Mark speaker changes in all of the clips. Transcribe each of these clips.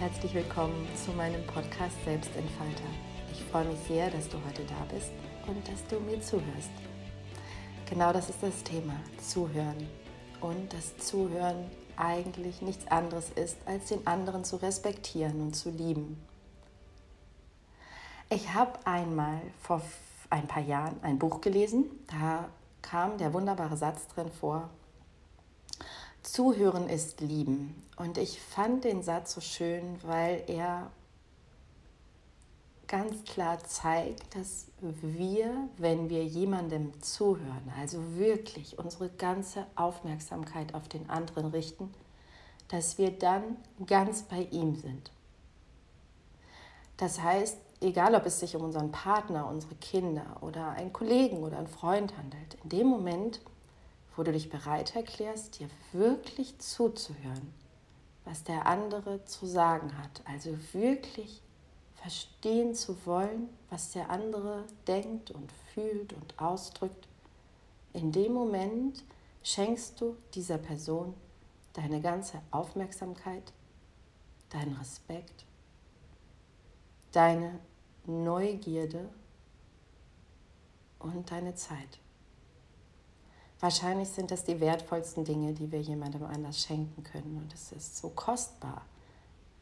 Speaker 1: Herzlich willkommen zu meinem Podcast Selbstentfalter. Ich freue mich sehr, dass du heute da bist und dass du mir zuhörst. Genau das ist das Thema, Zuhören. Und das Zuhören eigentlich nichts anderes ist, als den anderen zu respektieren und zu lieben. Ich habe einmal vor ein paar Jahren ein Buch gelesen, da kam der wunderbare Satz drin vor, Zuhören ist Lieben. Und ich fand den Satz so schön, weil er ganz klar zeigt, dass wir, wenn wir jemandem zuhören, also wirklich unsere ganze Aufmerksamkeit auf den anderen richten, dass wir dann ganz bei ihm sind. Das heißt, egal ob es sich um unseren Partner, unsere Kinder oder einen Kollegen oder einen Freund handelt, in dem Moment, wo du dich bereit erklärst, dir wirklich zuzuhören, was der andere zu sagen hat, also wirklich verstehen zu wollen, was der andere denkt und fühlt und ausdrückt, in dem Moment schenkst du dieser Person deine ganze Aufmerksamkeit, deinen Respekt, deine Neugierde und deine Zeit. Wahrscheinlich sind das die wertvollsten Dinge, die wir jemandem anders schenken können. Und es ist so kostbar,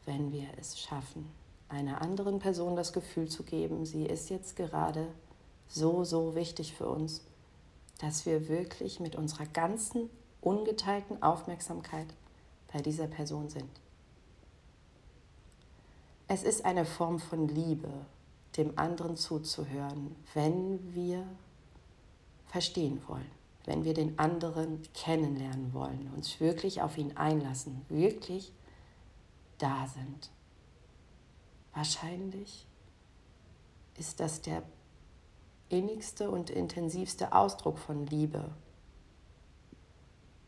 Speaker 1: wenn wir es schaffen, einer anderen Person das Gefühl zu geben, sie ist jetzt gerade so, so wichtig für uns, dass wir wirklich mit unserer ganzen ungeteilten Aufmerksamkeit bei dieser Person sind. Es ist eine Form von Liebe, dem anderen zuzuhören, wenn wir verstehen wollen, wenn wir den anderen kennenlernen wollen, uns wirklich auf ihn einlassen, wirklich da sind. Wahrscheinlich ist das der innigste und intensivste Ausdruck von Liebe,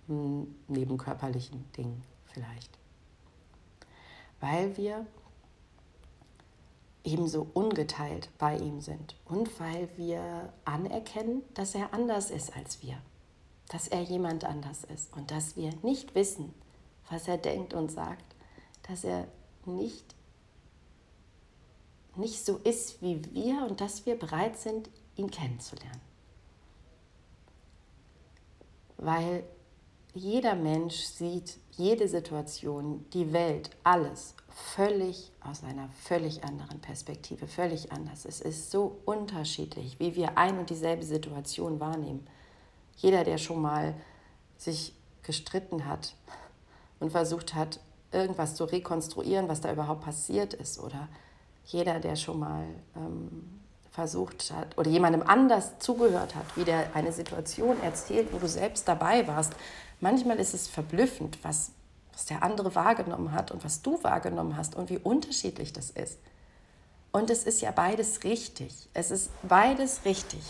Speaker 1: hm, neben körperlichen Dingen vielleicht. Weil wir ebenso ungeteilt bei ihm sind und weil wir anerkennen, dass er anders ist als wir, dass er jemand anders ist und dass wir nicht wissen, was er denkt und sagt, dass er nicht, nicht so ist wie wir und dass wir bereit sind, ihn kennenzulernen. Weil jeder Mensch sieht jede Situation, die Welt, alles völlig aus einer völlig anderen Perspektive, völlig anders. Es ist so unterschiedlich, wie wir ein und dieselbe Situation wahrnehmen. Jeder, der schon mal sich gestritten hat und versucht hat, irgendwas zu rekonstruieren, was da überhaupt passiert ist, oder jeder, der schon mal ähm, versucht hat oder jemandem anders zugehört hat, wie der eine Situation erzählt, wo du selbst dabei warst, manchmal ist es verblüffend, was, was der andere wahrgenommen hat und was du wahrgenommen hast und wie unterschiedlich das ist. Und es ist ja beides richtig. Es ist beides richtig.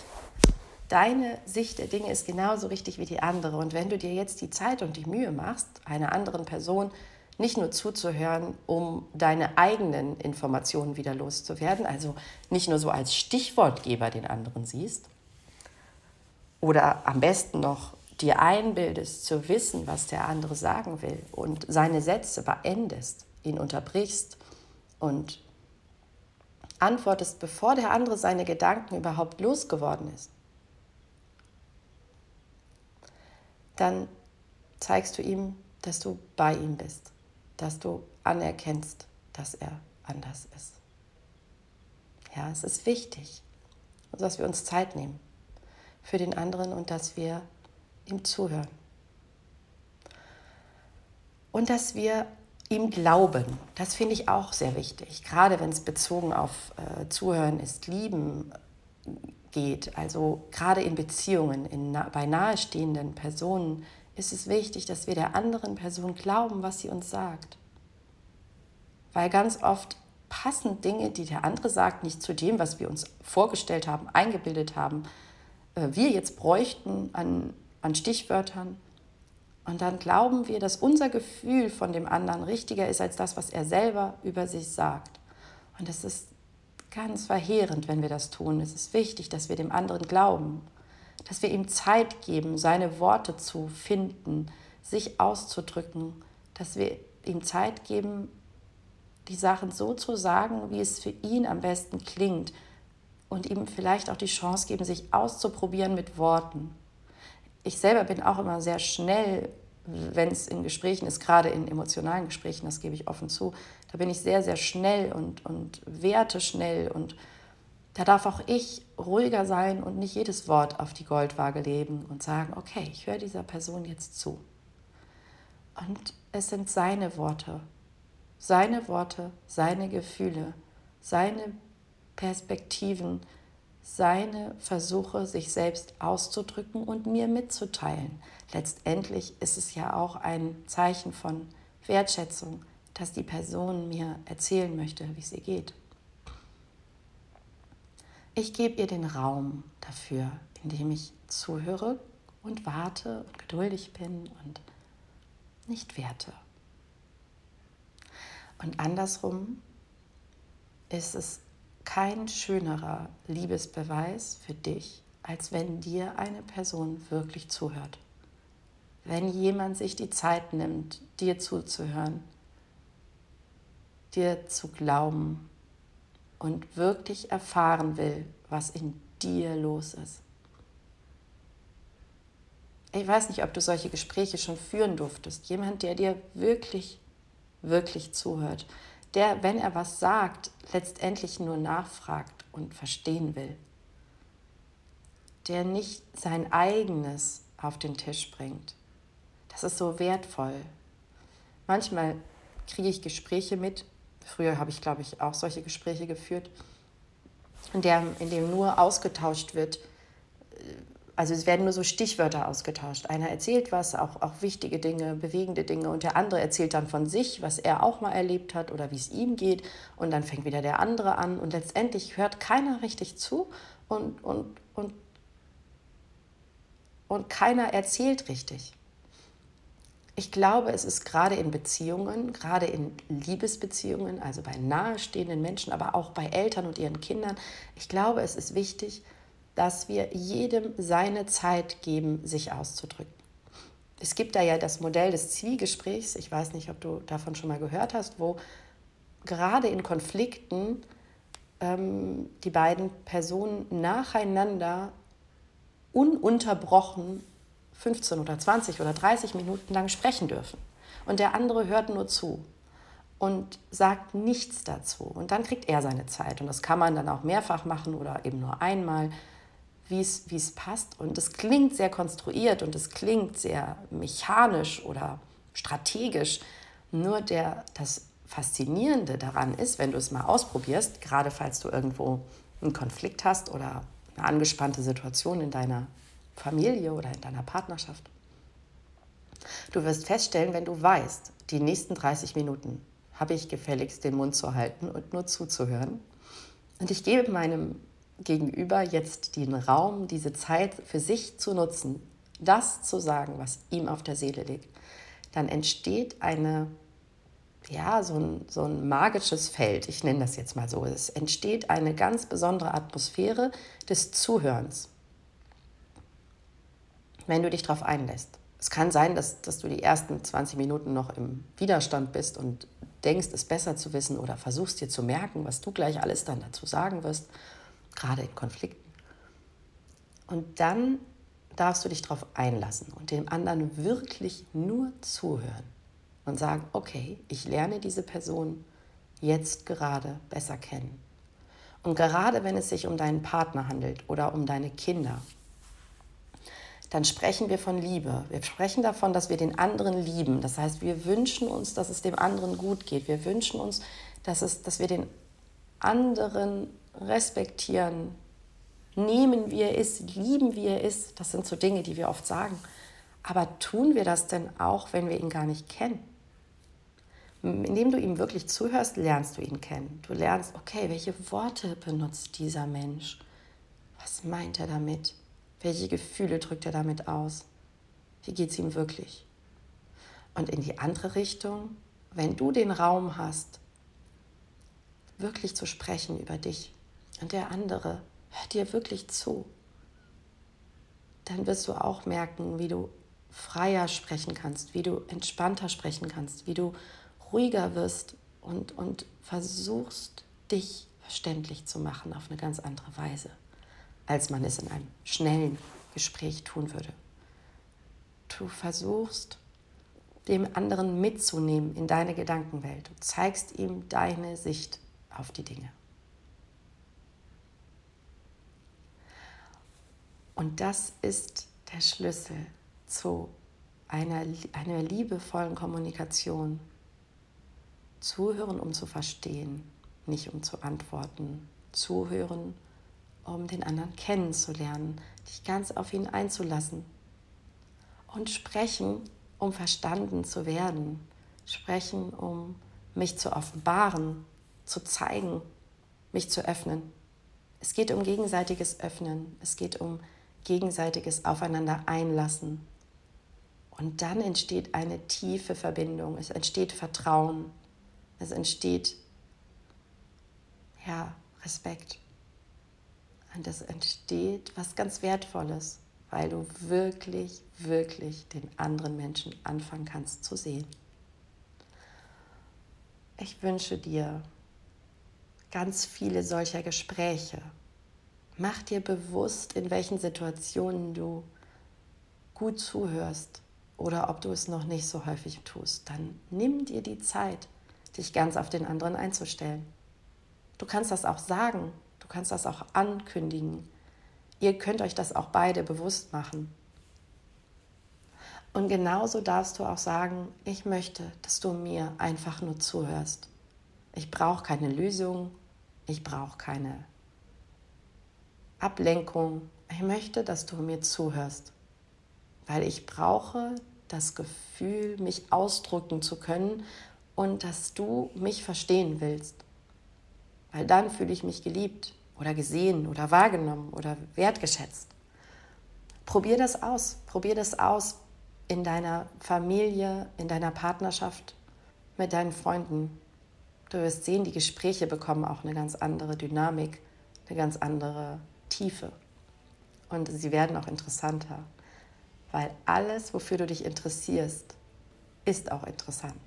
Speaker 1: Deine Sicht der Dinge ist genauso richtig wie die andere. Und wenn du dir jetzt die Zeit und die Mühe machst, einer anderen Person nicht nur zuzuhören, um deine eigenen Informationen wieder loszuwerden, also nicht nur so als Stichwortgeber den anderen siehst, oder am besten noch dir einbildest, zu wissen, was der andere sagen will und seine Sätze beendest, ihn unterbrichst und antwortest, bevor der andere seine Gedanken überhaupt losgeworden ist, dann zeigst du ihm, dass du bei ihm bist, dass du anerkennst, dass er anders ist. Ja, es ist wichtig, dass wir uns Zeit nehmen für den anderen und dass wir ihm zuhören. Und dass wir ihm glauben, das finde ich auch sehr wichtig, gerade wenn es bezogen auf äh, Zuhören ist, Lieben geht. Also gerade in Beziehungen, in, bei nahestehenden Personen ist es wichtig, dass wir der anderen Person glauben, was sie uns sagt. Weil ganz oft passen Dinge, die der andere sagt, nicht zu dem, was wir uns vorgestellt haben, eingebildet haben, äh, wir jetzt bräuchten an an Stichwörtern. Und dann glauben wir, dass unser Gefühl von dem anderen richtiger ist als das, was er selber über sich sagt. Und das ist ganz verheerend, wenn wir das tun. Es ist wichtig, dass wir dem anderen glauben, dass wir ihm Zeit geben, seine Worte zu finden, sich auszudrücken, dass wir ihm Zeit geben, die Sachen so zu sagen, wie es für ihn am besten klingt und ihm vielleicht auch die Chance geben, sich auszuprobieren mit Worten. Ich selber bin auch immer sehr schnell, wenn es in Gesprächen ist, gerade in emotionalen Gesprächen, das gebe ich offen zu, da bin ich sehr, sehr schnell und, und werte schnell und da darf auch ich ruhiger sein und nicht jedes Wort auf die Goldwaage legen und sagen, okay, ich höre dieser Person jetzt zu. Und es sind seine Worte, seine Worte, seine Gefühle, seine Perspektiven, seine Versuche, sich selbst auszudrücken und mir mitzuteilen. Letztendlich ist es ja auch ein Zeichen von Wertschätzung, dass die Person mir erzählen möchte, wie es ihr geht. Ich gebe ihr den Raum dafür, indem ich zuhöre und warte und geduldig bin und nicht werte. Und andersrum ist es kein schönerer Liebesbeweis für dich, als wenn dir eine Person wirklich zuhört. Wenn jemand sich die Zeit nimmt, dir zuzuhören, dir zu glauben und wirklich erfahren will, was in dir los ist. Ich weiß nicht, ob du solche Gespräche schon führen durftest. Jemand, der dir wirklich, wirklich zuhört. Der, wenn er was sagt, letztendlich nur nachfragt und verstehen will. Der nicht sein eigenes auf den Tisch bringt. Das ist so wertvoll. Manchmal kriege ich Gespräche mit, Früher habe ich, glaube ich, auch solche Gespräche geführt, in, der, in dem nur ausgetauscht wird. Also es werden nur so Stichwörter ausgetauscht. Einer erzählt was, auch, auch wichtige Dinge, bewegende Dinge, und der andere erzählt dann von sich, was er auch mal erlebt hat oder wie es ihm geht. Und dann fängt wieder der andere an. Und letztendlich hört keiner richtig zu und, und, und, und keiner erzählt richtig ich glaube, es ist gerade in Beziehungen, gerade in Liebesbeziehungen, also bei nahestehenden Menschen, aber auch bei Eltern und ihren Kindern, ich glaube, es ist wichtig, dass wir jedem seine Zeit geben, sich auszudrücken. Es gibt da ja das Modell des Zwiegesprächs, ich weiß nicht, ob du davon schon mal gehört hast, wo gerade in Konflikten ähm, die beiden Personen nacheinander ununterbrochen 15 oder 20 oder 30 Minuten lang sprechen dürfen. Und der andere hört nur zu und sagt nichts dazu. Und dann kriegt er seine Zeit. Und das kann man dann auch mehrfach machen oder eben nur einmal, wie es passt. Und es klingt sehr konstruiert und es klingt sehr mechanisch oder strategisch. Nur der, das Faszinierende daran ist, wenn du es mal ausprobierst, gerade falls du irgendwo einen Konflikt hast oder eine angespannte Situation in deiner Familie oder in deiner Partnerschaft. Du wirst feststellen, wenn du weißt, die nächsten 30 Minuten habe ich gefälligst den Mund zu halten und nur zuzuhören. Und ich gebe meinem Gegenüber jetzt den Raum, diese Zeit für sich zu nutzen, das zu sagen, was ihm auf der Seele liegt. Dann entsteht eine, ja, so ein, so ein magisches Feld, ich nenne das jetzt mal so. Es entsteht eine ganz besondere Atmosphäre des Zuhörens wenn du dich darauf einlässt. Es kann sein, dass, dass du die ersten 20 Minuten noch im Widerstand bist und denkst, es besser zu wissen oder versuchst dir zu merken, was du gleich alles dann dazu sagen wirst, gerade in Konflikten. Und dann darfst du dich darauf einlassen und dem anderen wirklich nur zuhören und sagen, okay, ich lerne diese Person jetzt gerade besser kennen. Und gerade wenn es sich um deinen Partner handelt oder um deine Kinder dann sprechen wir von Liebe. Wir sprechen davon, dass wir den anderen lieben. Das heißt, wir wünschen uns, dass es dem anderen gut geht. Wir wünschen uns, dass, es, dass wir den anderen respektieren, nehmen, wie er ist, lieben, wie er ist. Das sind so Dinge, die wir oft sagen. Aber tun wir das denn auch, wenn wir ihn gar nicht kennen? Indem du ihm wirklich zuhörst, lernst du ihn kennen. Du lernst, okay, welche Worte benutzt dieser Mensch? Was meint er damit? Welche Gefühle drückt er damit aus? Wie geht es ihm wirklich? Und in die andere Richtung, wenn du den Raum hast, wirklich zu sprechen über dich und der andere hört dir wirklich zu, dann wirst du auch merken, wie du freier sprechen kannst, wie du entspannter sprechen kannst, wie du ruhiger wirst, und, und versuchst dich verständlich zu machen auf eine ganz andere Weise, als man es in einem schnellen Gespräch tun würde. Du versuchst dem anderen mitzunehmen in deine Gedankenwelt. Du zeigst ihm deine Sicht auf die Dinge. Und das ist der Schlüssel zu einer, einer liebevollen Kommunikation. Zuhören, um zu verstehen, nicht um zu antworten. Zuhören, um den anderen kennenzulernen, dich ganz auf ihn einzulassen. Und sprechen, um verstanden zu werden. Sprechen, um mich zu offenbaren, zu zeigen, mich zu öffnen. Es geht um gegenseitiges Öffnen. Es geht um gegenseitiges Aufeinander einlassen. Und dann entsteht eine tiefe Verbindung. Es entsteht Vertrauen. Es entsteht ja, Respekt. Und es entsteht was ganz Wertvolles, weil du wirklich, wirklich den anderen Menschen anfangen kannst zu sehen. Ich wünsche dir ganz viele solcher Gespräche. Mach dir bewusst, in welchen Situationen du gut zuhörst oder ob du es noch nicht so häufig tust. Dann nimm dir die Zeit, dich ganz auf den anderen einzustellen. Du kannst das auch sagen, kannst das auch ankündigen. Ihr könnt euch das auch beide bewusst machen. Und genauso darfst du auch sagen, ich möchte, dass du mir einfach nur zuhörst. Ich brauche keine Lösung, ich brauche keine Ablenkung. Ich möchte, dass du mir zuhörst, weil ich brauche das Gefühl, mich ausdrücken zu können und dass du mich verstehen willst weil dann fühle ich mich geliebt oder gesehen oder wahrgenommen oder wertgeschätzt. Probier das aus, probier das aus in deiner Familie, in deiner Partnerschaft, mit deinen Freunden. Du wirst sehen, die Gespräche bekommen auch eine ganz andere Dynamik, eine ganz andere Tiefe. Und sie werden auch interessanter, weil alles, wofür du dich interessierst, ist auch interessant.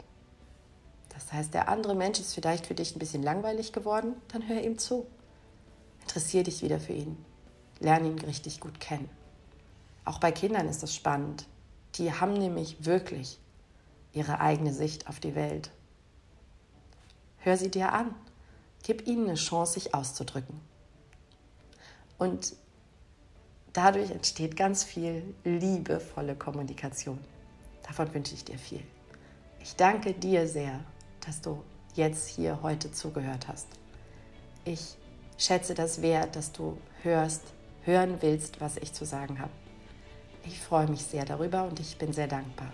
Speaker 1: Das heißt, der andere Mensch ist vielleicht für dich ein bisschen langweilig geworden, dann hör ihm zu. Interessier dich wieder für ihn. Lerne ihn richtig gut kennen. Auch bei Kindern ist das spannend. Die haben nämlich wirklich ihre eigene Sicht auf die Welt. Hör sie dir an. Gib ihnen eine Chance, sich auszudrücken. Und dadurch entsteht ganz viel liebevolle Kommunikation. Davon wünsche ich dir viel. Ich danke dir sehr dass du jetzt hier heute zugehört hast. Ich schätze das wert, dass du hörst, hören willst, was ich zu sagen habe. Ich freue mich sehr darüber und ich bin sehr dankbar.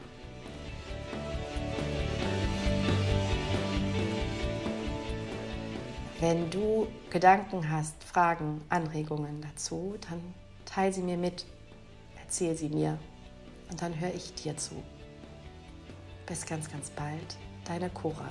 Speaker 1: Wenn du Gedanken hast, Fragen, Anregungen dazu, dann teile sie mir mit, erzähl sie mir und dann höre ich dir zu. Bis ganz, ganz bald deine Cora.